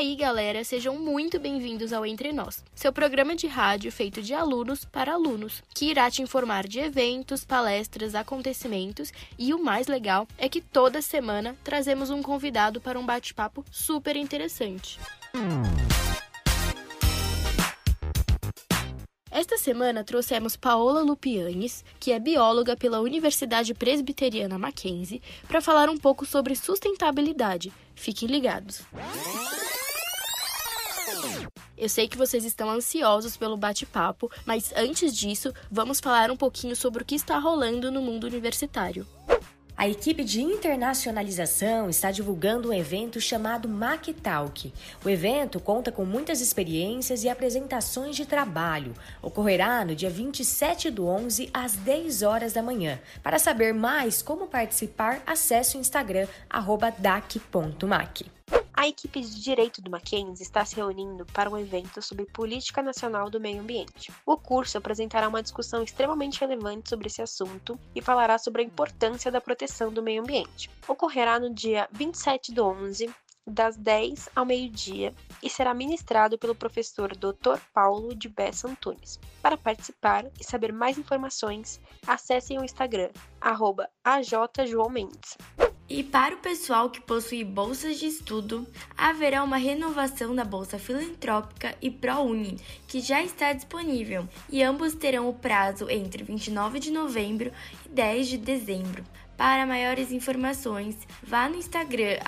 Aí, galera, sejam muito bem-vindos ao Entre Nós, seu programa de rádio feito de alunos para alunos, que irá te informar de eventos, palestras, acontecimentos e o mais legal é que toda semana trazemos um convidado para um bate-papo super interessante. Esta semana trouxemos Paola Lupianes, que é bióloga pela Universidade Presbiteriana Mackenzie, para falar um pouco sobre sustentabilidade. Fiquem ligados. Eu sei que vocês estão ansiosos pelo bate-papo, mas antes disso, vamos falar um pouquinho sobre o que está rolando no mundo universitário. A equipe de internacionalização está divulgando um evento chamado MacTalk. O evento conta com muitas experiências e apresentações de trabalho. Ocorrerá no dia 27 do 11 às 10 horas da manhã. Para saber mais como participar, acesse o Instagram dac.mac. A equipe de direito do Mackenzie está se reunindo para um evento sobre política nacional do meio ambiente. O curso apresentará uma discussão extremamente relevante sobre esse assunto e falará sobre a importância da proteção do meio ambiente. Ocorrerá no dia 27 do 11, das 10 ao meio-dia e será ministrado pelo professor Dr. Paulo de Bessa Antunes. Para participar e saber mais informações, acessem o Instagram, arroba. E para o pessoal que possui bolsas de estudo, haverá uma renovação da Bolsa Filantrópica e ProUni, que já está disponível, e ambos terão o prazo entre 29 de novembro e 10 de dezembro. Para maiores informações, vá no Instagram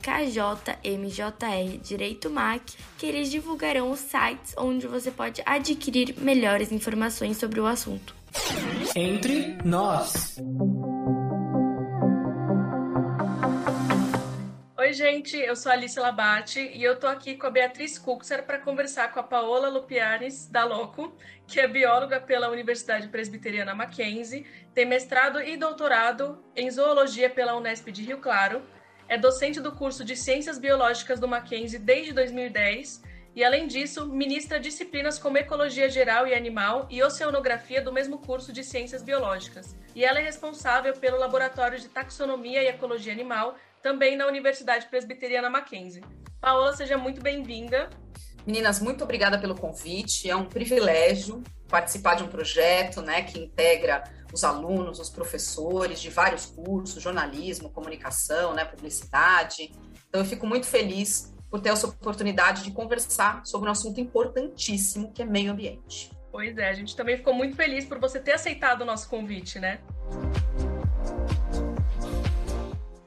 KJMJR Direito Mac, que eles divulgarão os sites onde você pode adquirir melhores informações sobre o assunto. Entre nós. Oi, gente, eu sou Alice Labate e eu tô aqui com a Beatriz Kuxer para conversar com a Paola Lupianes, da Loco, que é bióloga pela Universidade Presbiteriana Mackenzie, tem mestrado e doutorado em zoologia pela Unesp de Rio Claro, é docente do curso de Ciências Biológicas do Mackenzie desde 2010 e, além disso, ministra disciplinas como Ecologia Geral e Animal e Oceanografia do mesmo curso de Ciências Biológicas. E ela é responsável pelo Laboratório de Taxonomia e Ecologia Animal também na Universidade Presbiteriana Mackenzie. Paola, seja muito bem-vinda. Meninas, muito obrigada pelo convite. É um privilégio participar de um projeto né, que integra os alunos, os professores de vários cursos, jornalismo, comunicação, né, publicidade. Então, eu fico muito feliz por ter essa oportunidade de conversar sobre um assunto importantíssimo que é meio ambiente. Pois é, a gente também ficou muito feliz por você ter aceitado o nosso convite, né?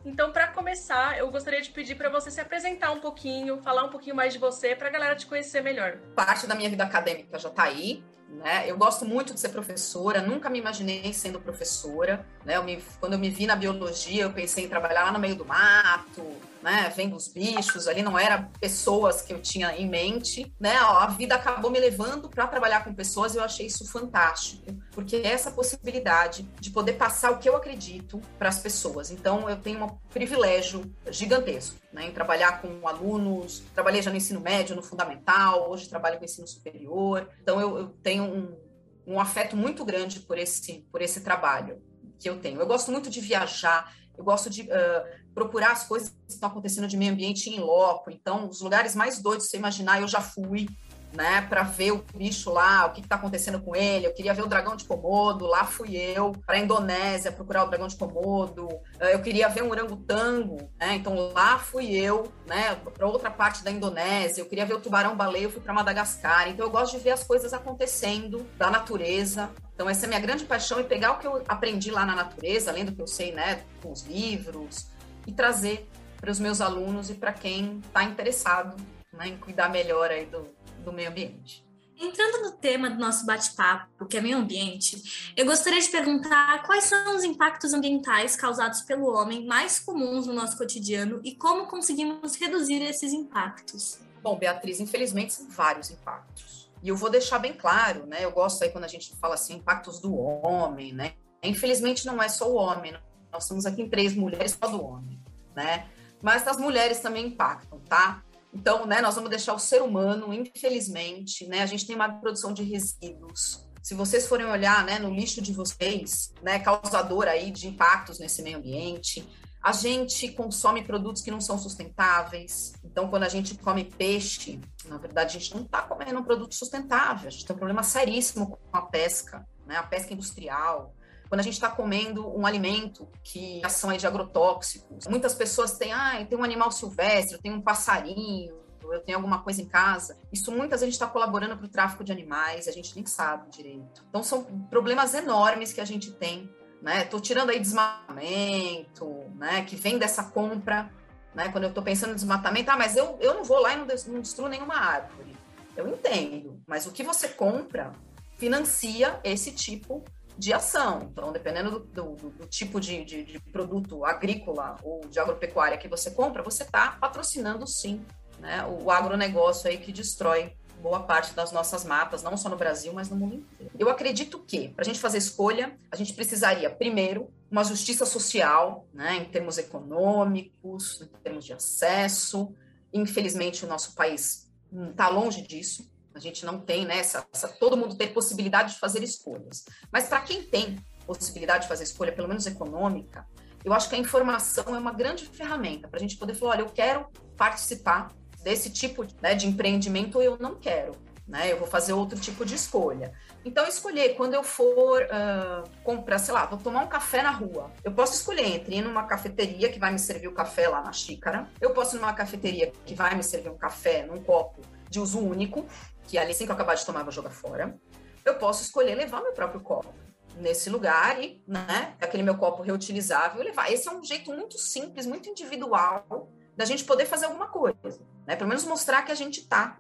Então, para começar, eu gostaria de pedir para você se apresentar um pouquinho, falar um pouquinho mais de você, para a galera te conhecer melhor. Parte da minha vida acadêmica já está aí, né? Eu gosto muito de ser professora, nunca me imaginei sendo professora, né? Eu me, quando eu me vi na biologia, eu pensei em trabalhar lá no meio do mato, né, vendo os bichos, ali não era pessoas que eu tinha em mente, né? A vida acabou me levando para trabalhar com pessoas e eu achei isso fantástico, porque é essa possibilidade de poder passar o que eu acredito para as pessoas. Então eu tenho um privilégio gigantesco, né, em trabalhar com alunos, trabalhei já no ensino médio, no fundamental, hoje trabalho com ensino superior. Então eu, eu tenho um, um afeto muito grande por esse por esse trabalho que eu tenho. Eu gosto muito de viajar, eu gosto de uh, procurar as coisas que estão acontecendo de meio ambiente em loco. Então, os lugares mais doidos você imaginar, eu já fui, né, para ver o bicho lá, o que está acontecendo com ele. Eu queria ver o dragão de Komodo, lá fui eu, para a Indonésia procurar o dragão de Komodo. Uh, eu queria ver um orangotango, né, então lá fui eu, né, para outra parte da Indonésia. Eu queria ver o tubarão-baleia, eu fui para Madagascar. Então, eu gosto de ver as coisas acontecendo da natureza, então, essa é a minha grande paixão, e pegar o que eu aprendi lá na natureza, além do que eu sei, né, com os livros, e trazer para os meus alunos e para quem está interessado né, em cuidar melhor aí do, do meio ambiente. Entrando no tema do nosso bate-papo, que é meio ambiente, eu gostaria de perguntar quais são os impactos ambientais causados pelo homem mais comuns no nosso cotidiano e como conseguimos reduzir esses impactos. Bom, Beatriz, infelizmente são vários impactos. E eu vou deixar bem claro, né? Eu gosto aí quando a gente fala assim, impactos do homem, né? Infelizmente, não é só o homem. Nós estamos aqui em três mulheres, só do homem, né? Mas as mulheres também impactam, tá? Então, né, nós vamos deixar o ser humano, infelizmente, né? A gente tem uma produção de resíduos. Se vocês forem olhar, né, no lixo de vocês, né, causador aí de impactos nesse meio ambiente, a gente consome produtos que não são sustentáveis. Então, quando a gente come peixe, na verdade, a gente não está comendo um produto sustentável. A gente tem um problema seríssimo com a pesca, né? a pesca industrial. Quando a gente está comendo um alimento que ação é de agrotóxicos, muitas pessoas têm, ah, tem um animal silvestre, eu tenho um passarinho, eu tenho alguma coisa em casa. Isso muitas vezes está colaborando para o tráfico de animais, a gente nem sabe direito. Então, são problemas enormes que a gente tem né? Tô tirando aí desmatamento, né? Que vem dessa compra, né? Quando eu estou pensando em desmatamento, ah, mas eu, eu não vou lá e não, não destruo nenhuma árvore. Eu entendo, mas o que você compra financia esse tipo de ação. Então, dependendo do, do, do tipo de, de, de, produto agrícola ou de agropecuária que você compra, você está patrocinando sim né, o agronegócio aí que destrói boa parte das nossas matas, não só no Brasil, mas no mundo inteiro. Eu acredito que, para a gente fazer escolha, a gente precisaria, primeiro, uma justiça social, né, em termos econômicos, em termos de acesso. Infelizmente, o nosso país está longe disso. A gente não tem, né, essa, essa, todo mundo tem possibilidade de fazer escolhas. Mas para quem tem possibilidade de fazer escolha, pelo menos econômica, eu acho que a informação é uma grande ferramenta para a gente poder falar: olha, eu quero participar desse tipo né, de empreendimento eu não quero. Né, eu vou fazer outro tipo de escolha. Então, escolher quando eu for uh, comprar, sei lá, vou tomar um café na rua. Eu posso escolher entre ir numa cafeteria que vai me servir o café lá na xícara. Eu posso ir numa cafeteria que vai me servir um café num copo de uso único, que ali assim que eu acabar de tomar vou jogar fora. Eu posso escolher levar meu próprio copo nesse lugar e, né, aquele meu copo reutilizável levar. Esse é um jeito muito simples, muito individual da gente poder fazer alguma coisa, né? Pelo menos mostrar que a gente está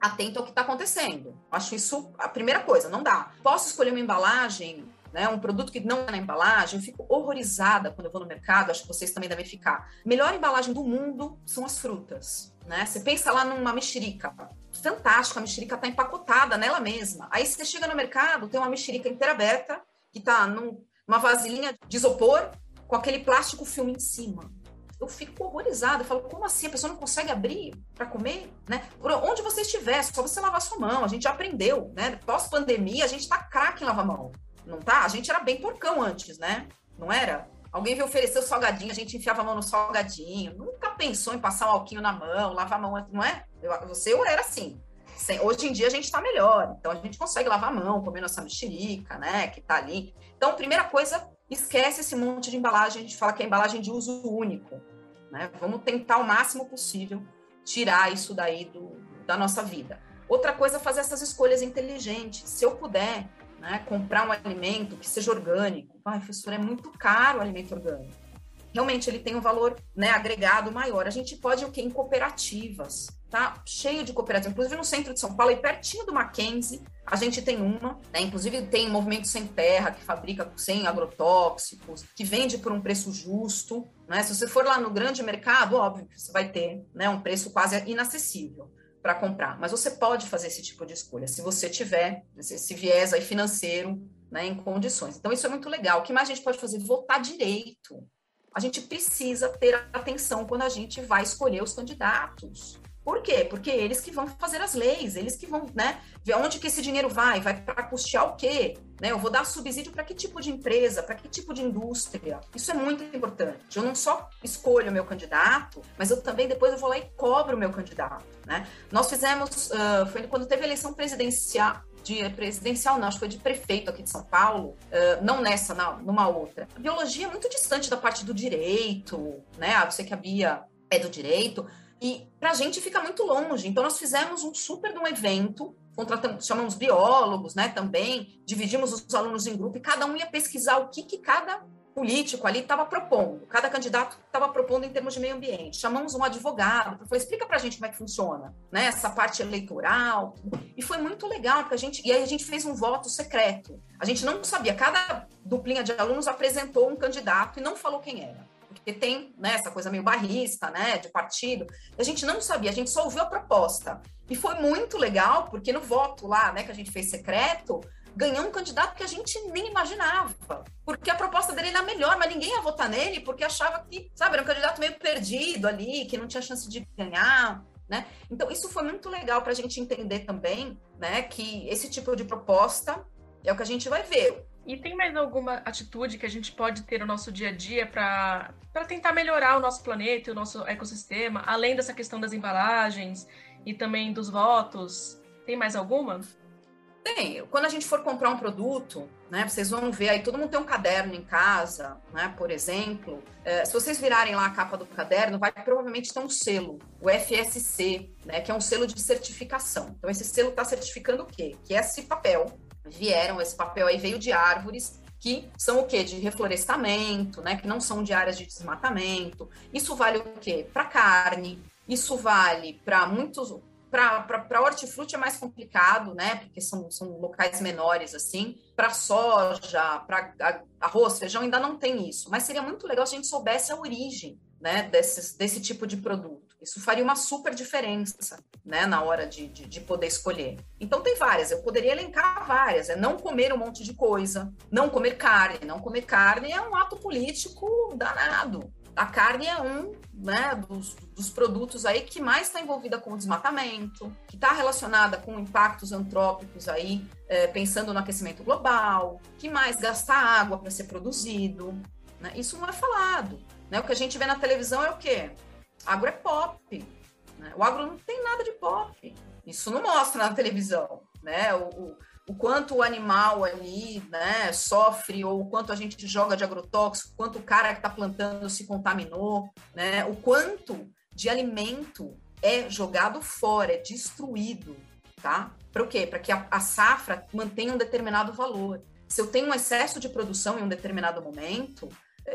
atento ao que está acontecendo. Acho isso a primeira coisa, não dá. Posso escolher uma embalagem, né, um produto que não é na embalagem, eu fico horrorizada quando eu vou no mercado, acho que vocês também devem ficar. Melhor embalagem do mundo são as frutas. Né? Você pensa lá numa mexerica, fantástico, a mexerica está empacotada nela mesma. Aí você chega no mercado, tem uma mexerica inteira aberta, que está numa vasilhinha de isopor, com aquele plástico filme em cima eu fico horrorizada. Eu falo, como assim? A pessoa não consegue abrir para comer? Né? Por onde você estiver, só você lavar sua mão. A gente já aprendeu, né? Pós-pandemia, a gente tá craque em lavar mão. Não tá? A gente era bem porcão antes, né? Não era? Alguém veio oferecer o salgadinho, a gente enfiava a mão no salgadinho. Nunca pensou em passar um alquinho na mão, lavar a mão, não é? Eu, você era assim. Hoje em dia a gente está melhor, então a gente consegue lavar a mão, comer nossa mexerica, né? Que tá ali. Então, primeira coisa, esquece esse monte de embalagem, a gente fala que é embalagem de uso único. Né? Vamos tentar o máximo possível tirar isso daí do, da nossa vida. Outra coisa fazer essas escolhas inteligentes. Se eu puder né, comprar um alimento que seja orgânico, ai, professor, é muito caro o alimento orgânico. Realmente ele tem um valor né, agregado maior. A gente pode o quê? Em cooperativas tá cheio de cooperativas. Inclusive no centro de São Paulo, aí pertinho do Mackenzie, a gente tem uma, né? Inclusive tem Movimento Sem Terra, que fabrica sem agrotóxicos, que vende por um preço justo, né? Se você for lá no grande mercado, óbvio que você vai ter né, um preço quase inacessível para comprar. Mas você pode fazer esse tipo de escolha, se você tiver esse viés aí financeiro né, em condições. Então, isso é muito legal. O que mais a gente pode fazer? Votar direito. A gente precisa ter atenção quando a gente vai escolher os candidatos. Por quê? Porque eles que vão fazer as leis, eles que vão, né, ver onde que esse dinheiro vai, vai para custear o quê? Né? Eu vou dar subsídio para que tipo de empresa, para que tipo de indústria? Isso é muito importante. Eu não só escolho o meu candidato, mas eu também depois eu vou lá e cobro o meu candidato, né? Nós fizemos, uh, foi quando teve a eleição presidencial, de presidencial, não, acho que foi de prefeito aqui de São Paulo, uh, não nessa, não, numa outra. A biologia é muito distante da parte do direito, né? Ah, você que a Bia é do direito, e para a gente fica muito longe. Então, nós fizemos um super de um evento, contratamos, chamamos biólogos, né, também, dividimos os alunos em grupo e cada um ia pesquisar o que, que cada político ali estava propondo, cada candidato estava propondo em termos de meio ambiente. Chamamos um advogado falar, explica para a gente como é que funciona, né, essa parte eleitoral. E foi muito legal, porque a gente, e aí a gente fez um voto secreto. A gente não sabia, cada duplinha de alunos apresentou um candidato e não falou quem era porque tem né, essa coisa meio barrista, né, de partido. A gente não sabia, a gente só ouviu a proposta. E foi muito legal, porque no voto lá, né, que a gente fez secreto, ganhou um candidato que a gente nem imaginava. Porque a proposta dele era melhor, mas ninguém ia votar nele porque achava que, sabe, era um candidato meio perdido ali, que não tinha chance de ganhar. Né? Então, isso foi muito legal para a gente entender também né, que esse tipo de proposta é o que a gente vai ver. E tem mais alguma atitude que a gente pode ter no nosso dia a dia para tentar melhorar o nosso planeta e o nosso ecossistema, além dessa questão das embalagens e também dos votos? Tem mais alguma? Tem. Quando a gente for comprar um produto, né, vocês vão ver aí, todo mundo tem um caderno em casa, né, por exemplo. É, se vocês virarem lá a capa do caderno, vai provavelmente ter um selo, o FSC, né, que é um selo de certificação. Então, esse selo está certificando o quê? Que esse papel, vieram, esse papel aí veio de árvores que são o quê? De reflorestamento, né, que não são de áreas de desmatamento. Isso vale o quê? Para carne, isso vale para muitos para hortifruti é mais complicado, né? Porque são, são locais menores, assim. Para soja, para arroz, feijão, ainda não tem isso. Mas seria muito legal se a gente soubesse a origem né, desses, desse tipo de produto. Isso faria uma super diferença né, na hora de, de, de, poder escolher. Então, tem várias, eu poderia elencar várias. É não comer um monte de coisa, não comer carne. Não comer carne é um ato político danado a carne é um né, dos, dos produtos aí que mais está envolvida com o desmatamento, que está relacionada com impactos antrópicos aí, é, pensando no aquecimento global, que mais gasta água para ser produzido. Né? Isso não é falado. Né? O que a gente vê na televisão é o quê? Agro é pop. Né? O agro não tem nada de pop. Isso não mostra na televisão. Né? O, o o quanto o animal ali né, sofre, ou o quanto a gente joga de agrotóxico, quanto o cara que está plantando se contaminou, né, o quanto de alimento é jogado fora, é destruído, tá? Para o quê? Para que a, a, safra mantenha um determinado valor. Se eu tenho um excesso de produção em um determinado momento,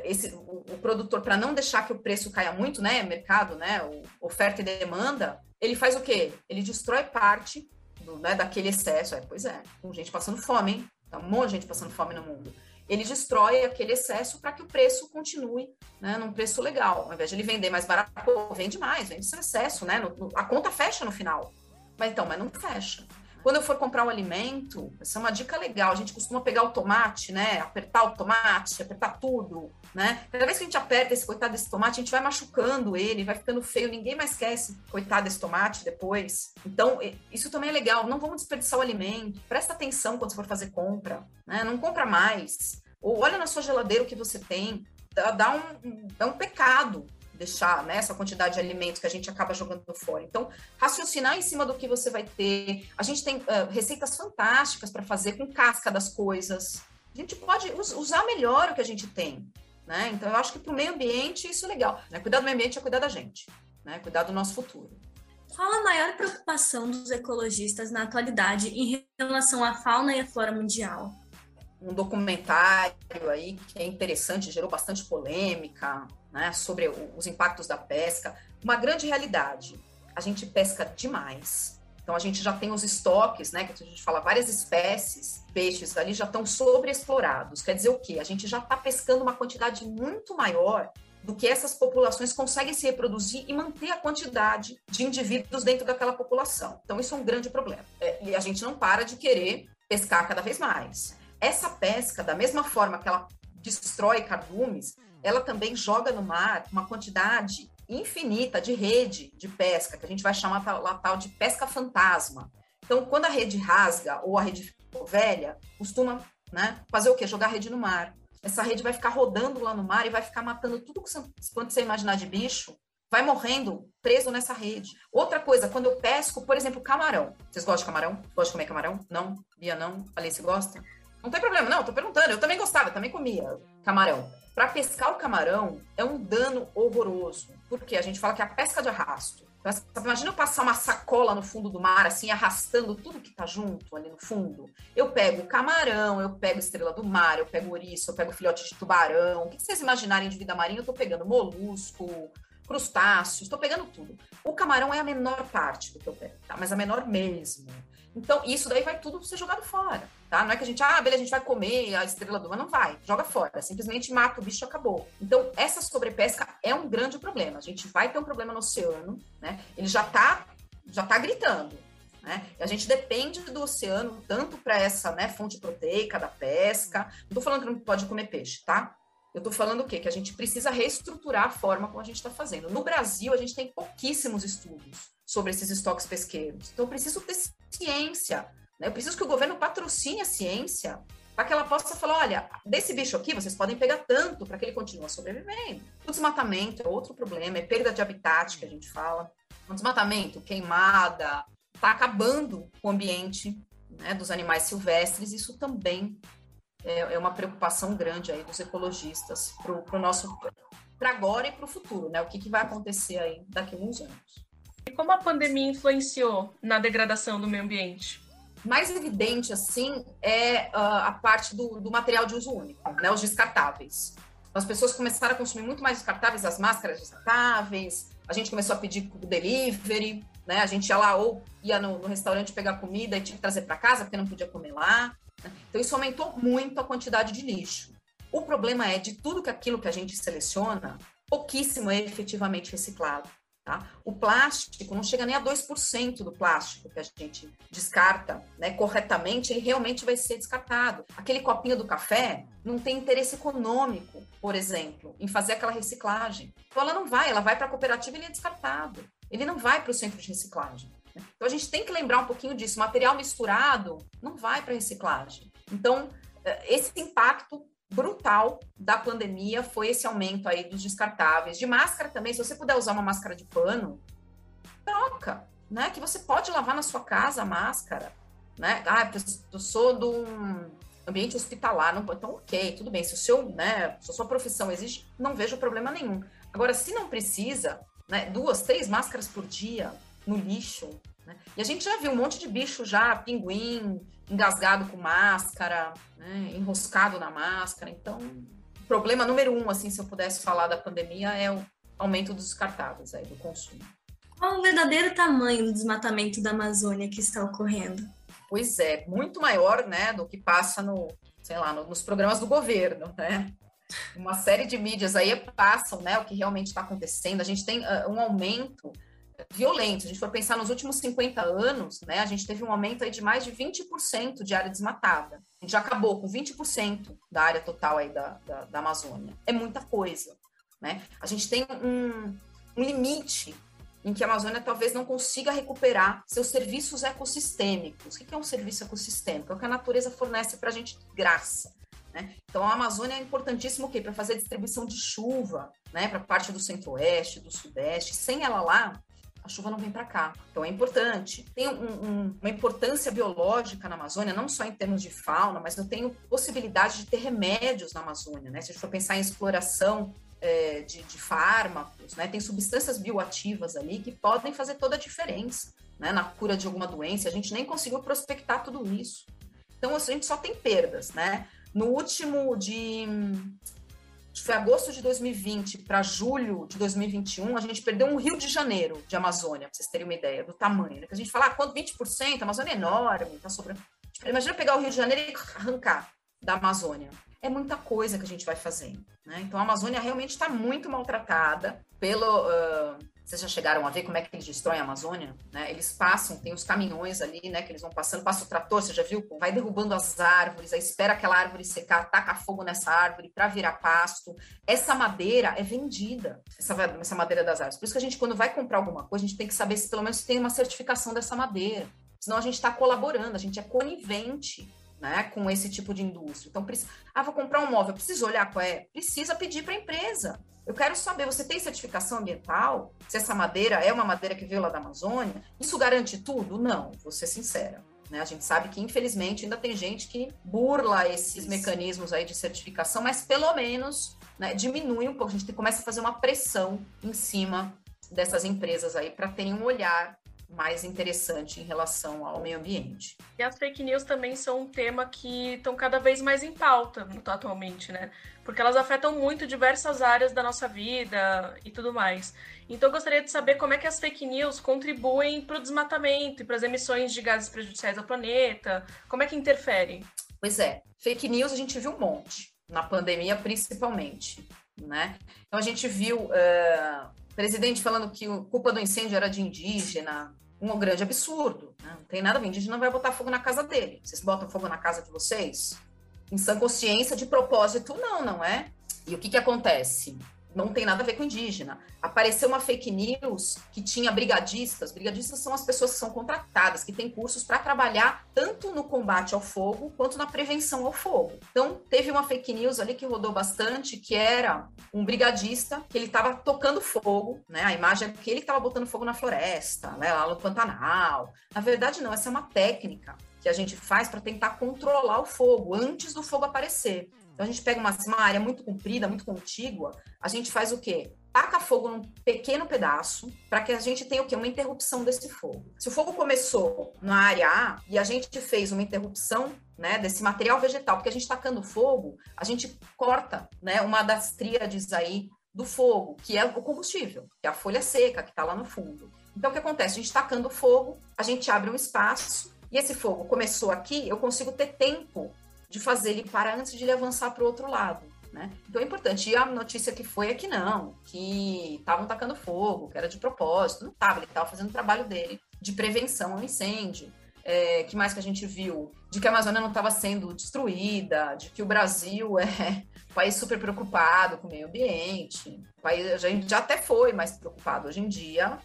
esse, o, o produtor, para não deixar que o preço caia muito, né, mercado, né, o, oferta e demanda, ele faz o quê? Ele destrói parte do, né, daquele excesso. É, pois é, com gente passando fome, hein? Tá um monte de gente passando fome no mundo. Ele destrói aquele excesso para que o preço continue né, num preço legal. Ao invés de ele vender mais barato, pô, vende mais, vende esse excesso, né? No, no, a conta fecha no final. Mas então, mas não fecha. Quando eu for comprar um alimento, essa é uma dica legal. A gente costuma pegar o tomate, né? Apertar o tomate, apertar tudo, né? Cada vez que a gente aperta esse coitado desse tomate, a gente vai machucando ele, vai ficando feio, ninguém mais quer esse coitado desse tomate depois. Então, isso também é legal. Não vamos desperdiçar o alimento. Presta atenção quando você for fazer compra, né? Não compra mais. Ou olha na sua geladeira o que você tem. Dá um, dá um pecado deixar né, essa quantidade de alimentos que a gente acaba jogando fora. Então, raciocinar em cima do que você vai ter. A gente tem uh, receitas fantásticas para fazer com casca das coisas. A gente pode usar melhor o que a gente tem. Né? Então, eu acho que para o meio ambiente isso é legal. Né? Cuidar do meio ambiente é cuidar da gente, né? cuidar do nosso futuro. Qual a maior preocupação dos ecologistas na atualidade em relação à fauna e à flora mundial? Um documentário aí que é interessante, gerou bastante polêmica, né, sobre os impactos da pesca. Uma grande realidade, a gente pesca demais. Então a gente já tem os estoques, né, que a gente fala várias espécies, peixes ali já estão sobreexplorados. Quer dizer o quê? A gente já está pescando uma quantidade muito maior do que essas populações conseguem se reproduzir e manter a quantidade de indivíduos dentro daquela população. Então, isso é um grande problema. É, e a gente não para de querer pescar cada vez mais. Essa pesca, da mesma forma que ela destrói cardumes, ela também joga no mar uma quantidade infinita de rede de pesca, que a gente vai chamar lá tal de pesca fantasma. Então, quando a rede rasga ou a rede velha, costuma né, fazer o quê? Jogar a rede no mar. Essa rede vai ficar rodando lá no mar e vai ficar matando tudo quanto você imaginar de bicho, vai morrendo preso nessa rede. Outra coisa, quando eu pesco, por exemplo, camarão. Vocês gostam de camarão? Gostam de comer camarão? Não? Bia, não? Alice gosta? Não tem problema, não, tô perguntando. Eu também gostava, também comia camarão. Para pescar o camarão é um dano horroroso, porque a gente fala que é a pesca de arrasto. Imagina eu passar uma sacola no fundo do mar, assim, arrastando tudo que tá junto ali no fundo. Eu pego camarão, eu pego estrela do mar, eu pego ouriço, eu pego filhote de tubarão. O que vocês imaginarem de vida marinha, eu tô pegando molusco, crustáceos, estou pegando tudo. O camarão é a menor parte do que eu pego, tá? Mas a menor mesmo. Então, isso daí vai tudo ser jogado fora, tá? Não é que a gente, ah, beleza, a gente vai comer a estrela do mar, não vai, joga fora, simplesmente mata o bicho acabou. Então, essa sobrepesca é um grande problema. A gente vai ter um problema no oceano, né? Ele já tá, já tá gritando. Né? A gente depende do oceano tanto para essa né, fonte proteica da pesca. Não estou falando que não pode comer peixe, tá? Eu estou falando o quê? Que a gente precisa reestruturar a forma como a gente está fazendo. No Brasil, a gente tem pouquíssimos estudos sobre esses estoques pesqueiros. Então, eu preciso ter ciência. Né? Eu preciso que o governo patrocine a ciência para que ela possa falar: olha, desse bicho aqui vocês podem pegar tanto para que ele continue sobrevivendo. O desmatamento é outro problema, é perda de habitat que a gente fala. O desmatamento, queimada, está acabando com o ambiente né, dos animais silvestres. Isso também é, é uma preocupação grande aí dos ecologistas para o nosso para agora e para o futuro, né? O que, que vai acontecer aí daqui a uns anos. E como a pandemia influenciou na degradação do meio ambiente? Mais evidente, assim, é uh, a parte do, do, material de uso único, né? Os descartáveis. As pessoas começaram a consumir muito mais descartáveis, as máscaras descartáveis, a gente começou a pedir delivery, né? A gente ia lá ou ia no, no restaurante pegar comida e tinha que trazer para casa porque não podia comer lá. Então, isso aumentou muito a quantidade de lixo. O problema é de tudo que aquilo que a gente seleciona, pouquíssimo é efetivamente reciclado. Tá? O plástico não chega nem a 2% do plástico que a gente descarta né, corretamente, ele realmente vai ser descartado. Aquele copinho do café não tem interesse econômico, por exemplo, em fazer aquela reciclagem. Então ela não vai, ela vai para a cooperativa e ele é descartado. Ele não vai para o centro de reciclagem. Então a gente tem que lembrar um pouquinho disso. Material misturado não vai para reciclagem. Então, eh, esse impacto brutal da pandemia foi esse aumento aí dos descartáveis. De máscara também, se você puder usar uma máscara de pano, troca, né? Que você pode lavar na sua casa a máscara, né? Ah, eu sou de um ambiente hospitalar, não, então ok, tudo bem. Se o seu, né, se a sua profissão exige, não vejo problema nenhum. Agora, se não precisa, né, duas, três máscaras por dia, no lixo. Né? E a gente já viu um monte de bicho já, pinguim, engasgado com máscara, né? enroscado na máscara. Então, problema número um, assim, se eu pudesse falar da pandemia, é o aumento dos descartáveis, aí, do consumo. Qual o verdadeiro tamanho do desmatamento da Amazônia que está ocorrendo? Pois é, muito maior, né, do que passa no, sei lá, no, nos programas do governo, né? Uma série de mídias aí passam, né, o que realmente está acontecendo. A gente tem uh, um aumento violento. Se a gente for pensar nos últimos 50 anos, né, a gente teve um aumento aí de mais de 20% de área desmatada. A gente já acabou com 20% da área total aí da, da, da, Amazônia. É muita coisa. Né? A gente tem um, um limite em que a Amazônia talvez não consiga recuperar seus serviços ecossistêmicos. O que é um serviço ecossistêmico? É o que a natureza fornece para a gente de graça. Né? Então, a Amazônia é importantíssimo para fazer distribuição de chuva né, para parte do centro-oeste, do sudeste. Sem ela lá, a chuva não vem para cá. Então é importante. Tem um, um, uma importância biológica na Amazônia, não só em termos de fauna, mas eu tenho possibilidade de ter remédios na Amazônia. Né? Se a gente for pensar em exploração é, de, de, fármacos, né? tem substâncias bioativas ali que podem fazer toda a diferença né? na cura de alguma doença. A gente nem conseguiu prospectar tudo isso. Então a gente só tem perdas. Né? No último de foi agosto de 2020 para julho de 2021, a gente perdeu um Rio de Janeiro de Amazônia, para vocês terem uma ideia do tamanho. Né? Que a gente fala, ah, quanto 20%, a Amazônia é enorme, tá sobrando. Tipo, imagina pegar o Rio de Janeiro e arrancar da Amazônia. É muita coisa que a gente vai fazendo. Né? Então a Amazônia realmente está muito maltratada pelo. Uh, vocês já chegaram a ver como é que eles destroem a Amazônia? Né? Eles passam, tem os caminhões ali, né? Que eles vão passando, passa o trator, você já viu? Vai derrubando as árvores, aí espera aquela árvore secar, taca fogo nessa árvore para virar pasto. Essa madeira é vendida, essa, essa madeira das árvores. Por isso que a gente, quando vai comprar alguma coisa, a gente tem que saber se pelo menos tem uma certificação dessa madeira. Senão a gente está colaborando, a gente é conivente né, com esse tipo de indústria. Então, precisa, ah, vou comprar um móvel, preciso olhar qual é? Precisa pedir para a empresa. Eu quero saber, você tem certificação ambiental? Se essa madeira é uma madeira que veio lá da Amazônia? Isso garante tudo? Não, vou ser sincera. Né? A gente sabe que, infelizmente, ainda tem gente que burla esses Isso. mecanismos aí de certificação, mas pelo menos né, diminui um pouco. A gente começa a fazer uma pressão em cima dessas empresas aí para terem um olhar mais interessante em relação ao meio ambiente. E as fake news também são um tema que estão cada vez mais em pauta atualmente, né? Porque elas afetam muito diversas áreas da nossa vida e tudo mais. Então eu gostaria de saber como é que as fake news contribuem para o desmatamento e para as emissões de gases prejudiciais ao planeta, como é que interferem? Pois é, fake news a gente viu um monte, na pandemia principalmente, né? Então a gente viu uh, presidente falando que a culpa do incêndio era de indígena, um grande absurdo. Né? Não tem nada a ver, a gente não vai botar fogo na casa dele. Vocês botam fogo na casa de vocês? Em sã consciência, de propósito, não, não é? E o que, que acontece? Não tem nada a ver com indígena. Apareceu uma fake news que tinha brigadistas. Brigadistas são as pessoas que são contratadas, que têm cursos para trabalhar tanto no combate ao fogo quanto na prevenção ao fogo. Então, teve uma fake news ali que rodou bastante, que era um brigadista que ele estava tocando fogo, né? A imagem é que ele estava botando fogo na floresta, né? lá no Pantanal. Na verdade, não, essa é uma técnica que a gente faz para tentar controlar o fogo antes do fogo aparecer. Então a gente pega uma, uma área muito comprida, muito contígua, a gente faz o quê? Taca fogo num pequeno pedaço para que a gente tenha o quê? Uma interrupção desse fogo. Se o fogo começou na área A e a gente fez uma interrupção né, desse material vegetal, porque a gente tacando fogo, a gente corta né, uma das tríades aí do fogo, que é o combustível, que é a folha seca que está lá no fundo. Então, o que acontece? A gente tacando fogo, a gente abre um espaço, e esse fogo começou aqui, eu consigo ter tempo de fazer ele parar antes de ele avançar para o outro lado. Né? Então é importante. E a notícia que foi é que não, que estavam tacando fogo, que era de propósito. Não estava, ele estava fazendo o trabalho dele de prevenção ao incêndio. É, que mais que a gente viu? De que a Amazônia não estava sendo destruída, de que o Brasil é um país super preocupado com o meio ambiente. O país, a gente já até foi mais preocupado. Hoje em dia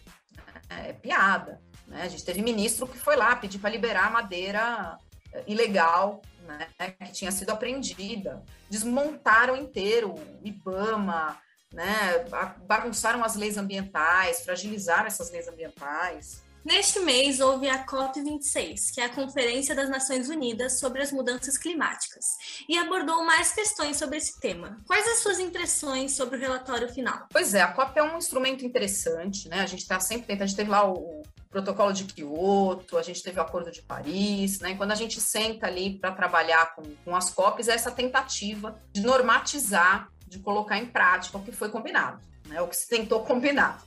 é, é piada. Né? A gente teve ministro que foi lá pedir para liberar madeira é, ilegal né, que tinha sido apreendida. Desmontaram inteiro o IBAMA, né, bagunçaram as leis ambientais, fragilizaram essas leis ambientais. Neste mês houve a COP26, que é a Conferência das Nações Unidas sobre as Mudanças Climáticas, e abordou mais questões sobre esse tema. Quais as suas impressões sobre o relatório final? Pois é, a COP é um instrumento interessante, né? A gente está sempre tentando, a gente teve lá o, protocolo de Kyoto, a gente teve o Acordo de Paris, né? Quando a gente senta ali para trabalhar com, com as COPs, é essa tentativa de normatizar, de colocar em prática o que foi combinado, né? O que se tentou combinar.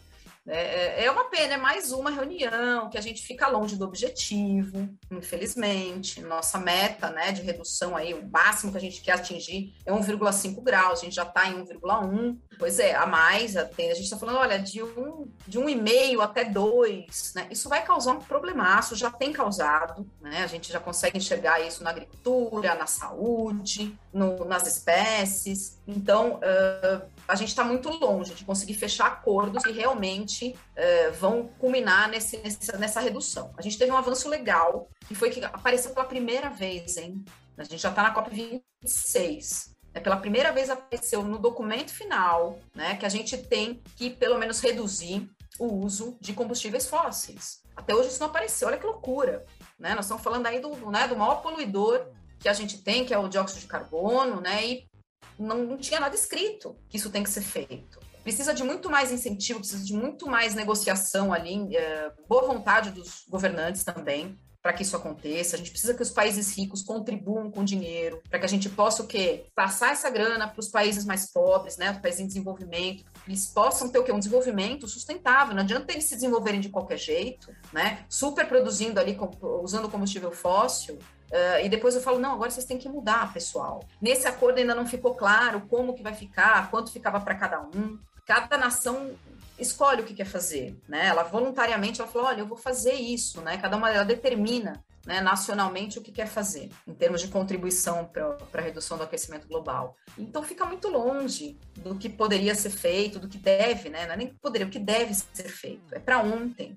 É, é, é uma pena, é mais uma reunião que a gente fica longe do objetivo, infelizmente. Nossa meta né, de redução aí, o máximo que a gente quer atingir é 1,5 graus, a gente já está em 1,1. Pois é, a mais, a, gente está falando, olha, de um, de um e meio até dois, né? Isso vai causar um problemaço, já tem causado, né? A gente já consegue enxergar isso na agricultura, na saúde, no, nas espécies. Então, uh, a gente está muito longe de conseguir fechar acordos que realmente uh, vão culminar nesse, nessa, nessa redução. A gente teve um avanço legal, que foi que apareceu pela primeira vez, hein? A gente já está na COP26. Né? Pela primeira vez apareceu no documento final né, que a gente tem que, pelo menos, reduzir o uso de combustíveis fósseis. Até hoje isso não apareceu, olha que loucura. Né? Nós estamos falando aí do, né, do maior poluidor que a gente tem, que é o dióxido de carbono, né? E não, não tinha nada escrito que isso tem que ser feito. Precisa de muito mais incentivo, precisa de muito mais negociação ali, é, boa vontade dos governantes também, para que isso aconteça. A gente precisa que os países ricos contribuam com dinheiro, para que a gente possa o quê? Passar essa grana para os países mais pobres, né, os países em desenvolvimento, eles possam ter o quê? Um desenvolvimento sustentável. Não adianta eles se desenvolverem de qualquer jeito, né? Super produzindo ali, usando combustível fóssil, Uh, e depois eu falo, não, agora vocês têm que mudar, pessoal. Nesse acordo ainda não ficou claro como que vai ficar, quanto ficava para cada um. Cada nação escolhe o que quer fazer, né? Ela voluntariamente ela falou, olha, eu vou fazer isso, né? Cada uma ela determina, né, nacionalmente o que quer fazer em termos de contribuição para a redução do aquecimento global. Então fica muito longe do que poderia ser feito, do que deve, né? Não é nem poderia, o que deve ser feito. É para ontem.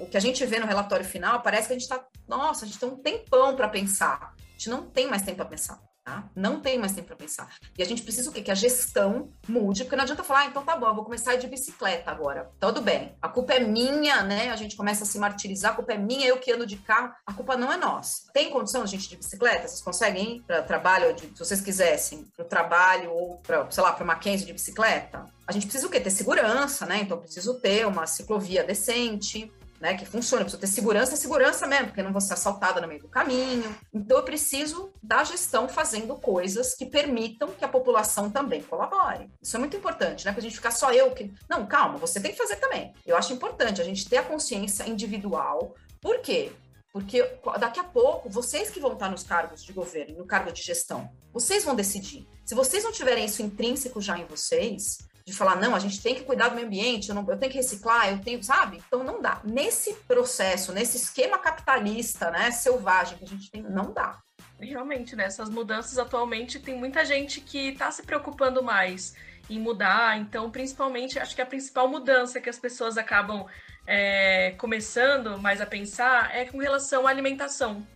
O que a gente vê no relatório final parece que a gente está, nossa, a gente tem um tempão para pensar. A gente não tem mais tempo para pensar. Tá? Não tem mais tempo para pensar. E a gente precisa o quê? Que a gestão mude, porque não adianta falar, ah, então tá bom, vou começar a ir de bicicleta agora. Tudo bem. A culpa é minha, né? A gente começa a se martirizar, a culpa é minha, eu que ando de carro. A culpa não é nossa. Tem condição gente de bicicleta? Vocês conseguem ir para trabalho, se vocês quisessem, para o trabalho ou para, sei lá, para Mackenzie de bicicleta? A gente precisa o quê? Ter segurança, né? Então, preciso ter uma ciclovia decente, né, que funcione, eu preciso ter segurança, segurança mesmo, porque eu não vou ser assaltada no meio do caminho. Então, eu preciso da gestão fazendo coisas que permitam que a população também colabore. Isso é muito importante, né? Para a gente ficar só eu que. Não, calma, você tem que fazer também. Eu acho importante a gente ter a consciência individual. Por quê? Porque daqui a pouco, vocês que vão estar nos cargos de governo, no cargo de gestão, vocês vão decidir. Se vocês não tiverem isso intrínseco já em vocês, de falar, não, a gente tem que cuidar do meio ambiente, eu, não, eu tenho que reciclar, eu tenho, sabe? Então não dá. Nesse processo, nesse esquema capitalista, né, selvagem que a gente tem, não dá. Realmente, né? Essas mudanças atualmente tem muita gente que está se preocupando mais em mudar. Então, principalmente, acho que a principal mudança que as pessoas acabam é, começando mais a pensar é com relação à alimentação.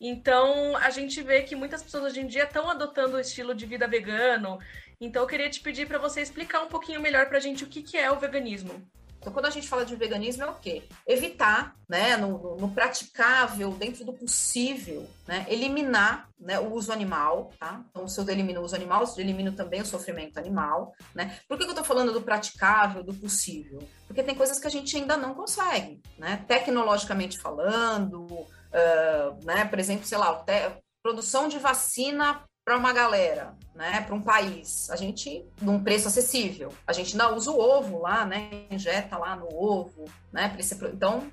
Então, a gente vê que muitas pessoas hoje em dia estão adotando o estilo de vida vegano. Então, eu queria te pedir para você explicar um pouquinho melhor para a gente o que, que é o veganismo. Então, quando a gente fala de veganismo, é o quê? Evitar, né, no, no praticável, dentro do possível, né, eliminar né, o uso animal, tá? Então, se eu elimino o uso animal, eu elimino também o sofrimento animal, né? Por que, que eu estou falando do praticável, do possível? Porque tem coisas que a gente ainda não consegue, né? Tecnologicamente falando, uh, né, por exemplo, sei lá, produção de vacina para uma galera, né, para um país, a gente num preço acessível. A gente ainda usa o ovo lá, né, injeta lá no ovo, né, esse, então,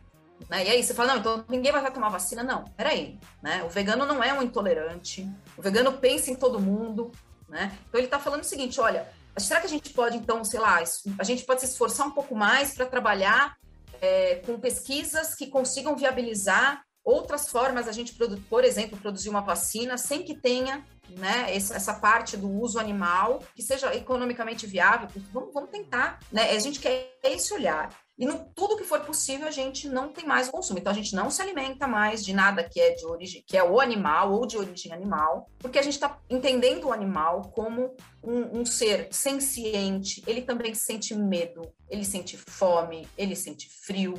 né, e aí você fala, não, então ninguém vai tomar vacina, não. Peraí, né? O vegano não é um intolerante. O vegano pensa em todo mundo, né? Então ele está falando o seguinte, olha, será que a gente pode então, sei lá, a gente pode se esforçar um pouco mais para trabalhar é, com pesquisas que consigam viabilizar outras formas a gente, por exemplo, produzir uma vacina sem que tenha né, essa parte do uso animal que seja economicamente viável. Vamos, vamos tentar, né? A gente quer esse olhar. E no tudo que for possível, a gente não tem mais consumo. Então, a gente não se alimenta mais de nada que é de origem, que é o animal ou de origem animal, porque a gente está entendendo o animal como um, um, ser senciente. Ele também sente medo, ele sente fome, ele sente frio,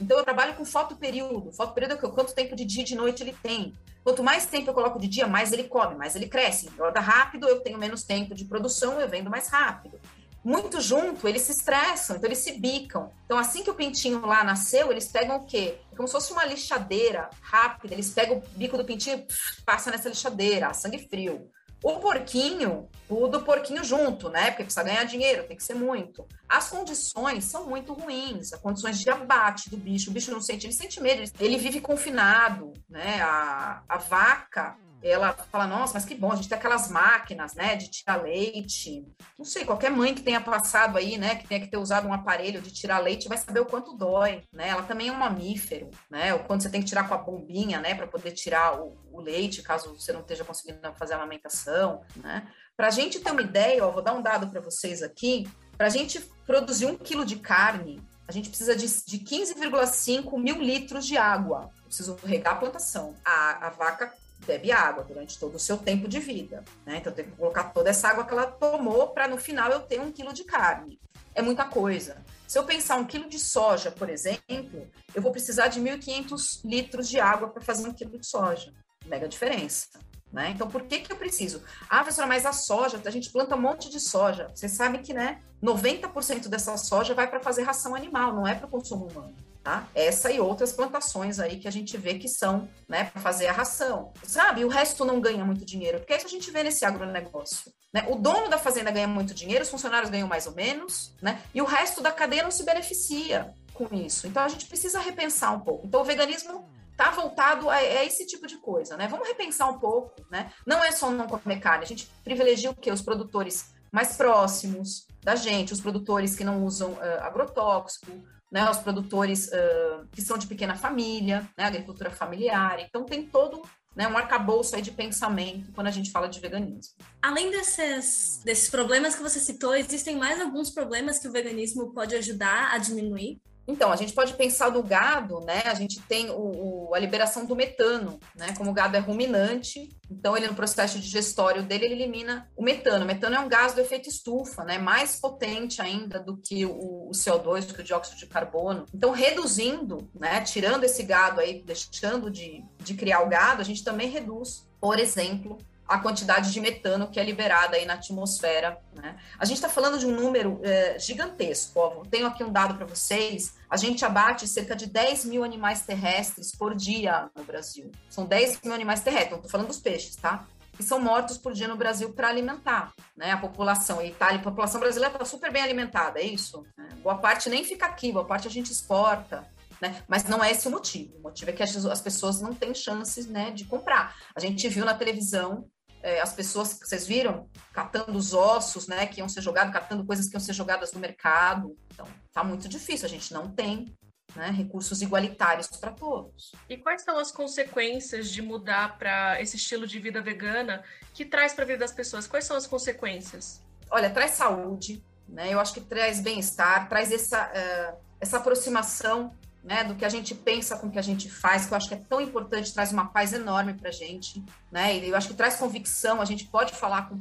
então, eu trabalho com foto período. Foto período é quanto tempo de dia e de noite ele tem. Quanto mais tempo eu coloco de dia, mais ele come, mais ele cresce. Roda rápido, eu tenho menos tempo de produção, eu vendo mais rápido. Muito junto, eles se estressam, então eles se bicam. Então, assim que o pintinho lá nasceu, eles pegam o quê? É como se fosse uma lixadeira rápida. Eles pegam o bico do pintinho e passam nessa lixadeira, sangue frio. O porquinho, tudo porquinho junto, né? Porque precisa ganhar dinheiro, tem que ser muito. As condições são muito ruins, as condições de abate do bicho. O bicho não sente, ele sente medo, ele vive confinado, né? A, a vaca, ela fala, nossa, mas que bom, a gente tem aquelas máquinas, né, de tirar leite. Não sei, qualquer mãe que tenha passado aí, né, que tenha que ter usado um aparelho de tirar leite vai saber o quanto dói, né? Ela também é um mamífero, né? O quanto você tem que tirar com a bombinha, né, para poder tirar o, o, leite, caso você não esteja conseguindo fazer a amamentação, né? Para a gente ter uma ideia, ó, vou dar um dado para vocês aqui, para a gente produzir um quilo de carne, a gente precisa de, de 15,5 mil litros de água. Preciso regar a plantação. A, a vaca bebe água durante todo o seu tempo de vida. Né? Então, tenho que colocar toda essa água que ela tomou para no final eu ter um quilo de carne. É muita coisa. Se eu pensar um quilo de soja, por exemplo, eu vou precisar de 1.500 litros de água para fazer um quilo de soja. Mega diferença. Né? Então, por que, que eu preciso? Ah, professora, mas a soja, a gente planta um monte de soja. Você sabe que né, 90% dessa soja vai para fazer ração animal, não é para consumo humano. Tá? Essa e outras plantações aí que a gente vê que são né, para fazer a ração. Sabe? E o resto não ganha muito dinheiro, porque é isso a gente vê nesse agronegócio. Né? O dono da fazenda ganha muito dinheiro, os funcionários ganham mais ou menos, né? e o resto da cadeia não se beneficia com isso. Então a gente precisa repensar um pouco. Então o veganismo está voltado a, a, esse tipo de coisa, né? Vamos repensar um pouco, né? Não é só não comer carne, a gente privilegia o quê? Os produtores mais próximos da gente, os produtores que não usam uh, agrotóxico, né? Os produtores uh, que são de pequena família, né? Agricultura familiar. Então tem todo né, um arcabouço aí de pensamento quando a gente fala de veganismo. Além desses, desses problemas que você citou, existem mais alguns problemas que o veganismo pode ajudar a diminuir? Então, a gente pode pensar do gado, né? A gente tem o, o, a liberação do metano, né? Como o gado é ruminante, então ele no processo digestório dele ele elimina o metano. O metano é um gás do efeito estufa, né? Mais potente ainda do que o, o CO2, que o dióxido de carbono. Então, reduzindo, né? Tirando esse gado aí, deixando de, de criar o gado, a gente também reduz, por exemplo, a quantidade de metano que é liberada aí na atmosfera. Né? A gente está falando de um número é, gigantesco. Ó, tenho aqui um dado para vocês. A gente abate cerca de 10 mil animais terrestres por dia no Brasil. São 10 mil animais terrestres, estou falando dos peixes, tá? Que são mortos por dia no Brasil para alimentar né, a população. E Itália, a população brasileira está super bem alimentada, é isso? Né? Boa parte nem fica aqui, boa parte a gente exporta. Né? Mas não é esse o motivo. O motivo é que as, as pessoas não têm chances né, de comprar. A gente viu na televisão é, as pessoas que vocês viram catando os ossos, né, que iam ser jogados, catando coisas que iam ser jogadas no mercado. Então, tá muito difícil, a gente não tem né, recursos igualitários para todos. E quais são as consequências de mudar para esse estilo de vida vegana que traz para a vida das pessoas? Quais são as consequências? Olha, traz saúde, né? Eu acho que traz bem-estar, traz essa, uh, essa aproximação né, do que a gente pensa com o que a gente faz, que eu acho que é tão importante, traz uma paz enorme para a gente, né? E eu acho que traz convicção, a gente pode falar com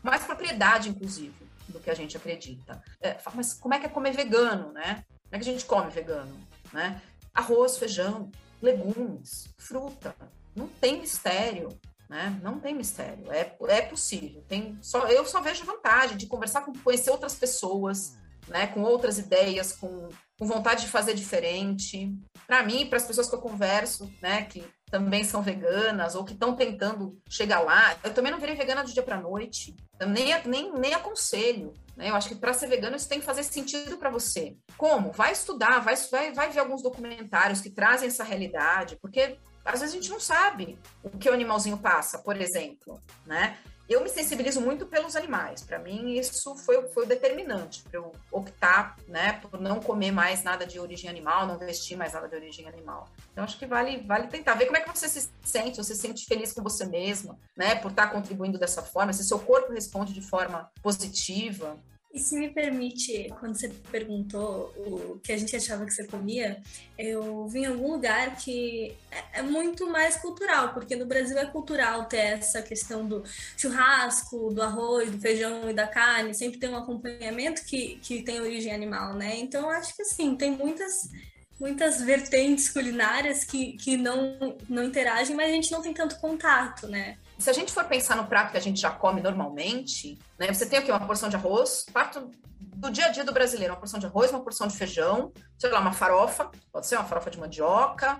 mais propriedade, inclusive, do que a gente acredita. É, mas como é que é comer vegano, né? Como é que a gente come vegano, né? Arroz, feijão, legumes, fruta, não tem mistério, né? Não tem mistério, é, é possível. Tem só eu só vejo vantagem de conversar com conhecer outras pessoas, né? Com outras ideias, com com vontade de fazer diferente. Para mim, para as pessoas que eu converso, né, que também são veganas ou que estão tentando chegar lá, eu também não virei vegana do dia para noite. Eu nem, nem, nem aconselho. Né? Eu acho que para ser vegano isso tem que fazer sentido para você. Como? Vai estudar, vai, vai, vai ver alguns documentários que trazem essa realidade, porque às vezes a gente não sabe o que o animalzinho passa, por exemplo, né? Eu me sensibilizo muito pelos animais. Para mim, isso foi, foi o determinante para eu optar né, por não comer mais nada de origem animal, não vestir mais nada de origem animal. Então, acho que vale, vale tentar ver como é que você se sente, você se sente feliz com você mesma, né, por estar contribuindo dessa forma, se seu corpo responde de forma positiva. E se me permite, quando você perguntou o que a gente achava que você comia, eu vi em algum lugar que é, é muito mais cultural, porque no Brasil é cultural ter essa questão do churrasco, do arroz, do feijão e da carne, sempre tem um acompanhamento que, que tem origem animal, né? Então, acho que assim, tem muitas muitas vertentes culinárias que, que não, não interagem, mas a gente não tem tanto contato, né? Se a gente for pensar no prato que a gente já come normalmente, né? Você tem aqui uma porção de arroz, prato do dia a dia do brasileiro, uma porção de arroz, uma porção de feijão, sei lá, uma farofa, pode ser uma farofa de mandioca,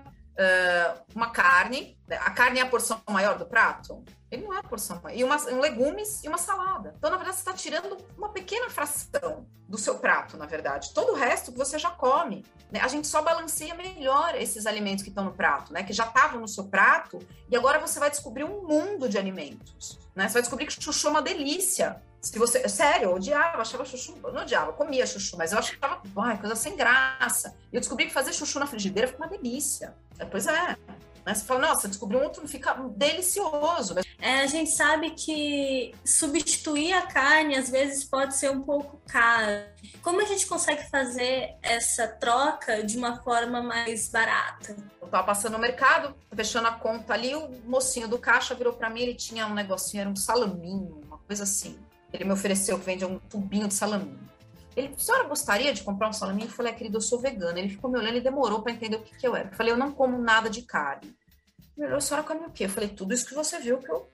uma carne. Né? A carne é a porção maior do prato? Ele não é porção. E uma, um legumes e uma salada. Então, na verdade, você está tirando uma pequena fração do seu prato, na verdade. Todo o resto você já come. Né? A gente só balanceia melhor esses alimentos que estão no prato, né? Que já estavam no seu prato, e agora você vai descobrir um mundo de alimentos. Né? Você vai descobrir que chuchu é uma delícia. Se você, sério, eu odiava, achava chuchu, não odiava, comia chuchu, mas eu achava, ai, coisa sem graça. E eu descobri que fazer chuchu na frigideira fica uma delícia. É, pois é. Né? Você fala, nossa, descobri um outro, fica delicioso. É, a gente sabe que substituir a carne às vezes pode ser um pouco caro. Como a gente consegue fazer essa troca de uma forma mais barata? Eu tava passando no mercado, fechando a conta ali, o mocinho do caixa virou para mim, ele tinha um negocinho, era um salaminho, uma coisa assim. Ele me ofereceu, vende um tubinho de salaminho. Ele, a senhora gostaria de comprar um salaminho? Eu falei, ah, querido, eu sou vegana. Ele ficou me olhando e demorou para entender o que, que eu era. Eu falei, eu não como nada de carne. Ele falou, a senhora come o quê? Eu falei, tudo isso que você viu que eu,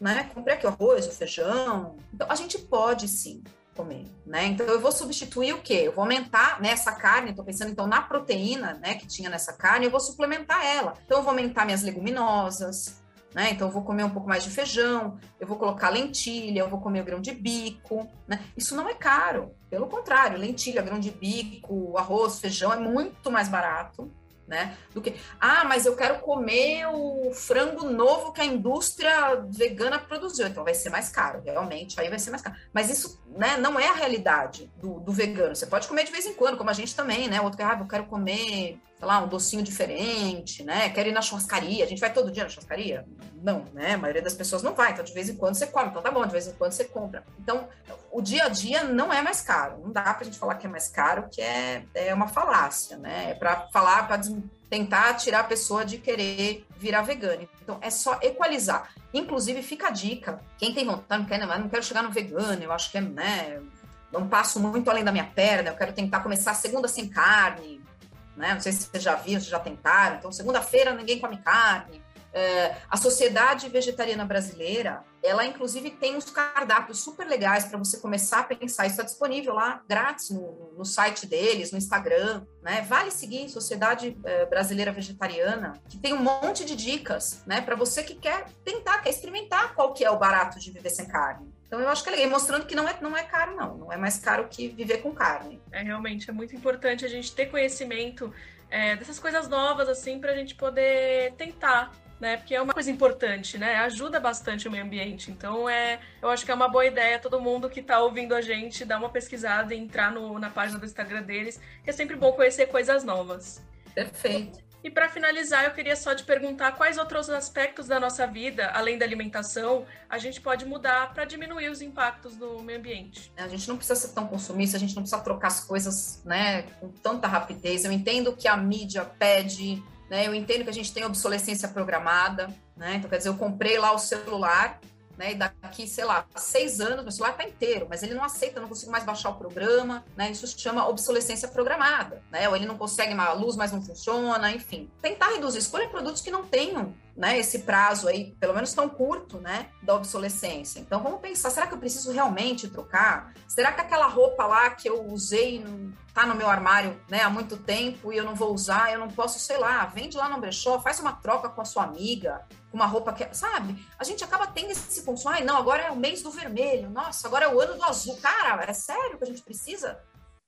né? Comprei aqui o arroz, o feijão. Então, a gente pode sim comer, né? Então, eu vou substituir o quê? Eu vou aumentar nessa carne, estou pensando então na proteína, né, que tinha nessa carne, eu vou suplementar ela. Então, eu vou aumentar minhas leguminosas, né? Então, eu vou comer um pouco mais de feijão, eu vou colocar lentilha, eu vou comer o grão de bico, né? Isso não é caro, pelo contrário, lentilha, grão de bico, arroz, feijão é muito mais barato, né? Do que, ah, mas eu quero comer o frango novo que a indústria vegana produziu, então vai ser mais caro, realmente, aí vai ser mais caro. Mas isso, né, não é a realidade do, do vegano. Você pode comer de vez em quando, como a gente também, né? O outro ah, eu quero comer sei lá, um docinho diferente, né? Quero ir na churrascaria. A gente vai todo dia na churrascaria? Não, né? A maioria das pessoas não vai. Então, de vez em quando você come. Então, tá bom, de vez em quando você compra. Então, o dia a dia não é mais caro. Não dá pra gente falar que é mais caro, que é, é uma falácia, né? É para falar, para tentar tirar a pessoa de querer virar vegano. Então, é só equalizar. Inclusive, fica a dica. Quem tem vontade, não quer, não quero chegar no vegano, eu acho que é, né? Não passo muito além da minha perna, eu quero tentar começar a segunda sem carne, né? Não sei se vocês já viram, se já tentaram. Então, segunda-feira ninguém come carne. É, a Sociedade Vegetariana Brasileira, ela inclusive tem uns cardápios super legais para você começar a pensar. Isso está disponível lá, grátis, no, no, site deles, no Instagram. Né? Vale seguir Sociedade é, Brasileira Vegetariana, que tem um monte de dicas né, para você que quer tentar, quer experimentar qual que é o barato de viver sem carne. Então eu acho que é legal, mostrando que não é, não é caro, não. Não é mais caro que viver com carne. É realmente, é muito importante a gente ter conhecimento é, dessas coisas novas, assim, para a gente poder tentar né? Porque é uma coisa importante, né? Ajuda bastante o meio ambiente. Então, é, eu acho que é uma boa ideia todo mundo que está ouvindo a gente dar uma pesquisada e entrar no, na página do Instagram deles, que é sempre bom conhecer coisas novas. Perfeito. E para finalizar, eu queria só te perguntar quais outros aspectos da nossa vida, além da alimentação, a gente pode mudar para diminuir os impactos do meio ambiente. A gente não precisa ser tão consumista, a gente não precisa trocar as coisas né, com tanta rapidez. Eu entendo que a mídia pede, né, eu entendo que a gente tem obsolescência programada, né? Então, quer dizer, eu comprei lá o celular, né? E daqui, sei lá, seis anos, meu celular está inteiro, mas ele não aceita, não consigo mais baixar o programa, né? Isso se chama obsolescência programada, né? Ou ele não consegue, a luz mais não funciona, enfim. Tentar reduzir, escolha produtos que não tenham né, esse prazo aí, pelo menos tão curto, né, da obsolescência. Então vamos pensar, será que eu preciso realmente trocar? Será que aquela roupa lá que eu usei tá no meu armário, né, há muito tempo e eu não vou usar, eu não posso, sei lá, vende lá no brechó, faz uma troca com a sua amiga, com uma roupa que, sabe? A gente acaba tendo esse consumo, ai, não, agora é o mês do vermelho, nossa, agora é o ano do azul. Cara, é sério que a gente precisa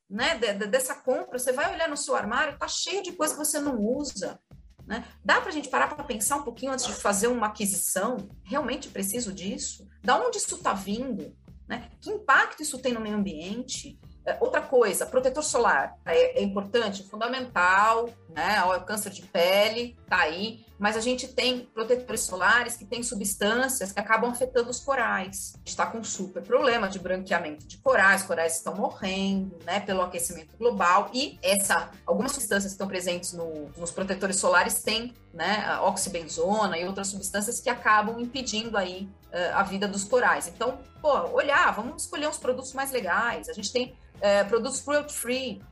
né, de, de, dessa compra, você vai olhar no seu armário, tá cheio de coisa que você não usa. Né? Dá para a gente parar para pensar um pouquinho antes de fazer uma aquisição? Realmente preciso disso? Da onde isso está vindo? Né? Que impacto isso tem no meio ambiente? É, outra coisa, protetor solar é, é importante, fundamental, né? O câncer de pele tá aí, mas a gente tem protetores solares que têm substâncias que acabam afetando os corais. A gente está com um super problema de branqueamento de corais, corais estão morrendo, né, pelo aquecimento global e essa algumas substâncias que estão presentes no, nos protetores solares têm, né, oxibenzona e outras substâncias que acabam impedindo aí uh, a vida dos corais. Então, pô, olhar, vamos escolher uns produtos mais legais. A gente tem é, produtos cruelty-free.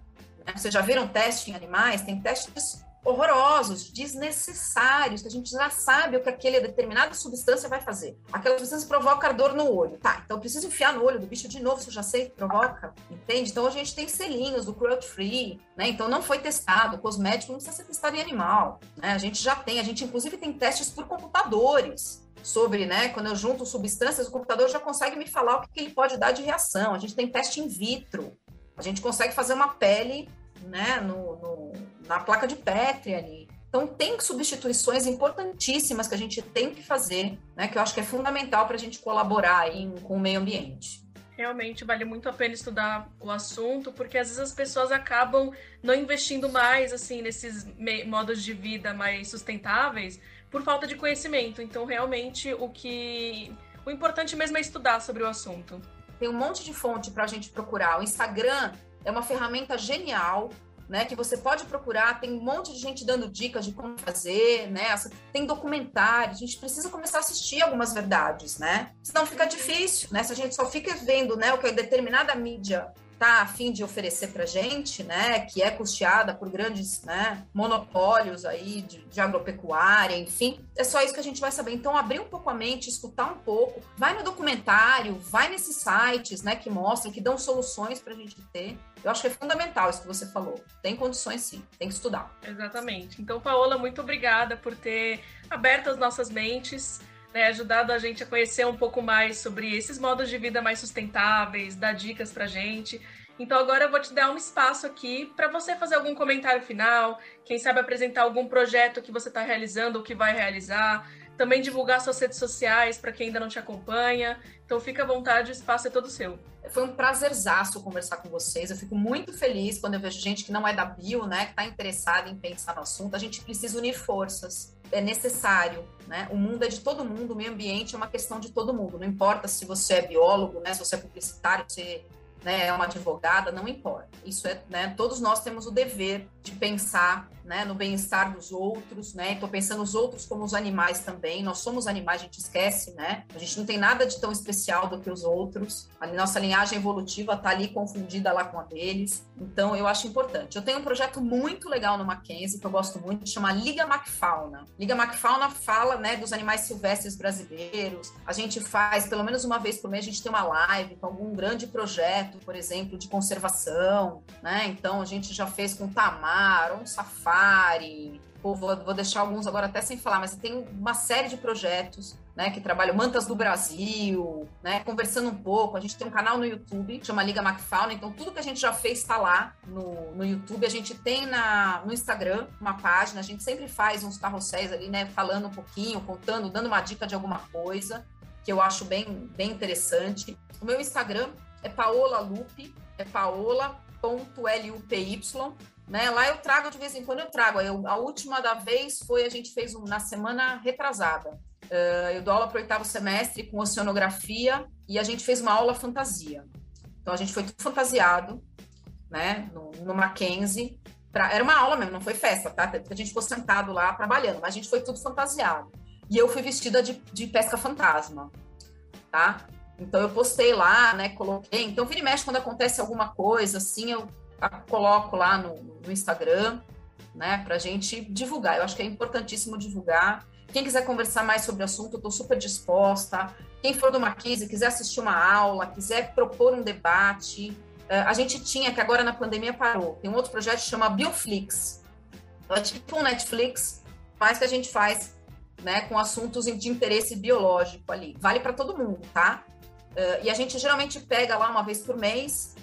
Né? Vocês já viram teste em animais? Tem testes horrorosos, desnecessários, que a gente já sabe o que aquela determinada substância vai fazer. Aquela substância provoca dor no olho. Tá, então eu preciso enfiar no olho do bicho de novo, se eu já sei que provoca, entende? Então a gente tem selinhos do cruelty free, né? Então não foi testado, o cosmético não precisa ser testado em animal, né? A gente já tem, a gente inclusive tem testes por computadores sobre, né, quando eu junto substâncias, o computador já consegue me falar o que, ele pode dar de reação. A gente tem teste in vitro. A gente consegue fazer uma pele, né, no, no na placa de Petri ali. Então, tem substituições importantíssimas que a gente tem que fazer, né, que eu acho que é fundamental para a gente colaborar aí com o meio ambiente. Realmente vale muito a pena estudar o assunto, porque às vezes as pessoas acabam não investindo mais assim nesses modos de vida mais sustentáveis, por falta de conhecimento. Então, realmente, o que. O importante mesmo é estudar sobre o assunto. Tem um monte de fonte para a gente procurar. O Instagram é uma ferramenta genial. Né, que você pode procurar, tem um monte de gente dando dicas de como fazer, né? Tem documentário, a gente precisa começar a assistir algumas verdades, né? Senão fica difícil, né? Se a gente só fica vendo, né, o que determinada mídia está a fim de oferecer para gente, né, que é custeada por grandes né, monopólios aí de, de, agropecuária, enfim, é só isso que a gente vai saber. Então, abrir um pouco a mente, escutar um pouco, vai no documentário, vai nesses sites, né, que mostram, que dão soluções para a gente ter. Eu acho que é fundamental isso que você falou. Tem condições sim, tem que estudar. Exatamente. Então, Paola, muito obrigada por ter aberto as nossas mentes. Né, ajudado a gente a conhecer um pouco mais sobre esses modos de vida mais sustentáveis, dar dicas para gente. Então agora eu vou te dar um espaço aqui para você fazer algum comentário final, quem sabe apresentar algum projeto que você está realizando ou que vai realizar, também divulgar suas redes sociais para quem ainda não te acompanha. Então fica à vontade, o espaço é todo seu. Foi um prazerzaço conversar com vocês. Eu fico muito feliz quando eu vejo gente que não é da bio, né, que está interessada em pensar no assunto. A gente precisa unir forças. É necessário, né? O mundo é de todo mundo, o meio ambiente é uma questão de todo mundo. Não importa se você é biólogo, né, se você é publicitário, se né, é uma advogada, não importa. Isso é, né, todos nós temos o dever de pensar né, no bem-estar dos outros, né? Estou pensando os outros como os animais também. Nós somos animais, a gente esquece, né? A gente não tem nada de tão especial do que os outros. A nossa linhagem evolutiva está ali confundida lá com a deles. Então, eu acho importante. Eu tenho um projeto muito legal no Mackenzie que eu gosto muito, chama Liga Macfauna. Liga Macfauna fala, né, dos animais silvestres brasileiros. A gente faz pelo menos uma vez por mês a gente tem uma live com algum grande projeto, por exemplo, de conservação, né? Então, a gente já fez com tamar, um safari, Pô, vou, vou, deixar alguns agora até sem falar, mas tem uma série de projetos né, que trabalha Mantas do Brasil, né, conversando um pouco. A gente tem um canal no YouTube, chama Liga Macfauna, então tudo que a gente já fez está lá no, no YouTube. A gente tem na, no Instagram uma página, a gente sempre faz uns carrosséis ali, né, falando um pouquinho, contando, dando uma dica de alguma coisa, que eu acho bem, bem interessante. O meu Instagram é Paola é paola.lupy, né? Lá eu trago de vez em quando eu trago. Eu, a última da vez foi a gente fez um, na semana retrasada. Uh, eu dou aula para o oitavo semestre com oceanografia e a gente fez uma aula fantasia. Então a gente foi tudo fantasiado, né? No, no Mackenzie. Pra, era uma aula mesmo, não foi festa, tá? A gente ficou sentado lá trabalhando, mas a gente foi tudo fantasiado. E eu fui vestida de, de pesca fantasma, tá? Então eu postei lá, né? Coloquei. Então, vira e mexe quando acontece alguma coisa, assim, eu coloco lá no, no Instagram, né? Pra gente divulgar. Eu acho que é importantíssimo divulgar. Quem quiser conversar mais sobre o assunto, eu estou super disposta. Quem for do Mackenzie, quiser assistir uma aula, quiser propor um debate. Uh, a gente tinha, que agora na pandemia parou, tem um outro projeto que chama Bioflix. É tipo um Netflix, mas que a gente faz né, com assuntos de interesse biológico ali. Vale para todo mundo, tá? Uh, e a gente geralmente pega lá uma vez por mês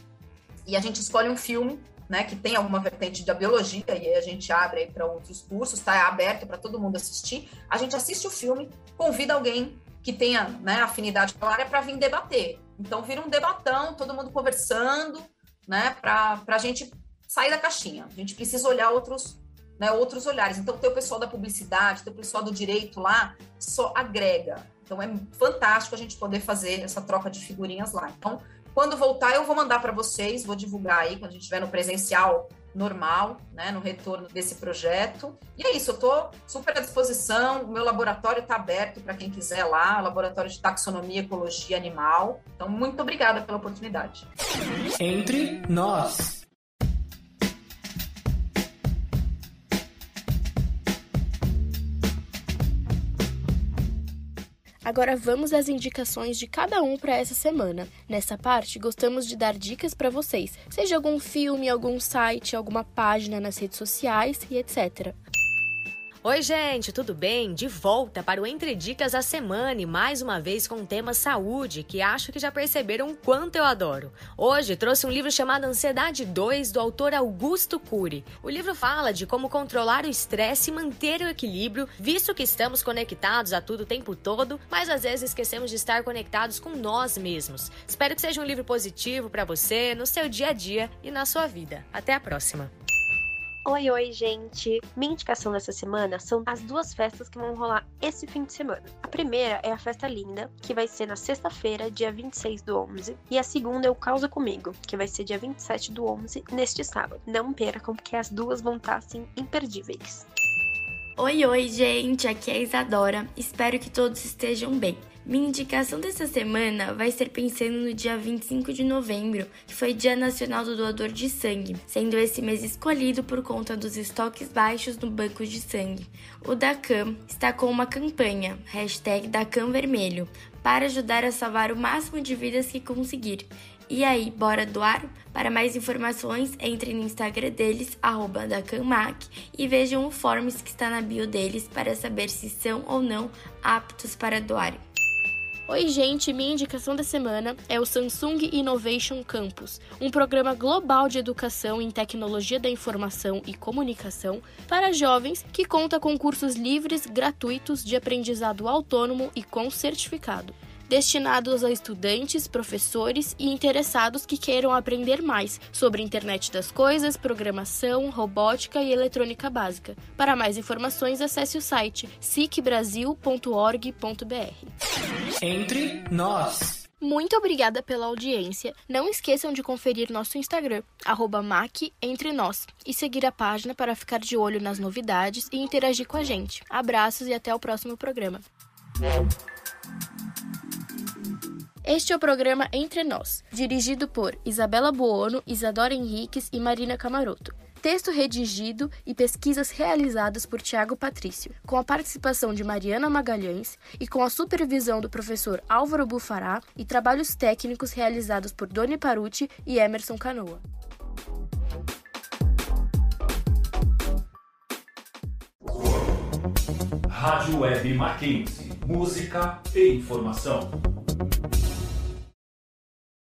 e a gente escolhe um filme né, que tem alguma vertente da biologia, e aí a gente abre para outros cursos, está aberto para todo mundo assistir. A gente assiste o filme, convida alguém que tenha né, afinidade com a área para vir debater. Então vira um debatão, todo mundo conversando, né, para a gente sair da caixinha. A gente precisa olhar outros, né, outros olhares. Então, ter o pessoal da publicidade, ter o pessoal do direito lá, só agrega. Então, é fantástico a gente poder fazer essa troca de figurinhas lá. Então, quando voltar, eu vou mandar para vocês, vou divulgar aí quando a gente estiver no presencial normal, né, no retorno desse projeto. E é isso, eu estou super à disposição, o meu laboratório está aberto para quem quiser lá, laboratório de taxonomia e ecologia animal. Então, muito obrigada pela oportunidade. Entre nós. Agora vamos às indicações de cada um para essa semana. Nessa parte, gostamos de dar dicas para vocês, seja algum filme, algum site, alguma página nas redes sociais e etc. Oi, gente, tudo bem? De volta para o Entre Dicas da semana e mais uma vez com o tema saúde, que acho que já perceberam o quanto eu adoro. Hoje trouxe um livro chamado Ansiedade 2, do autor Augusto Cury. O livro fala de como controlar o estresse e manter o equilíbrio, visto que estamos conectados a tudo o tempo todo, mas às vezes esquecemos de estar conectados com nós mesmos. Espero que seja um livro positivo para você, no seu dia a dia e na sua vida. Até a próxima! Oi, oi, gente! Minha indicação dessa semana são as duas festas que vão rolar esse fim de semana. A primeira é a Festa Linda, que vai ser na sexta-feira, dia 26 do 11, e a segunda é o Causa Comigo, que vai ser dia 27 do 11, neste sábado. Não percam, porque as duas vão estar, assim, imperdíveis. Oi, oi, gente! Aqui é a Isadora. Espero que todos estejam bem. Minha indicação dessa semana vai ser pensando no dia 25 de novembro, que foi Dia Nacional do Doador de Sangue, sendo esse mês escolhido por conta dos estoques baixos no banco de sangue. O DACAM está com uma campanha, hashtag DACAM Vermelho, para ajudar a salvar o máximo de vidas que conseguir. E aí, bora doar? Para mais informações, entre no Instagram deles, arroba DACAMAC, e vejam o forms que está na bio deles para saber se são ou não aptos para doar. Oi, gente! Minha indicação da semana é o Samsung Innovation Campus, um programa global de educação em tecnologia da informação e comunicação para jovens que conta com cursos livres, gratuitos de aprendizado autônomo e com certificado destinados a estudantes, professores e interessados que queiram aprender mais sobre internet das coisas, programação, robótica e eletrônica básica. Para mais informações, acesse o site sicbrasil.org.br. Entre nós. Muito obrigada pela audiência. Não esqueçam de conferir nosso Instagram, @mac_entre_nós, e seguir a página para ficar de olho nas novidades e interagir com a gente. Abraços e até o próximo programa. Este é o programa Entre Nós, dirigido por Isabela Buono, Isadora Henriques e Marina Camaroto. Texto redigido e pesquisas realizadas por Tiago Patrício, com a participação de Mariana Magalhães e com a supervisão do professor Álvaro Bufará e trabalhos técnicos realizados por Doni Paruti e Emerson Canoa. Rádio Web Mackenzie música e informação.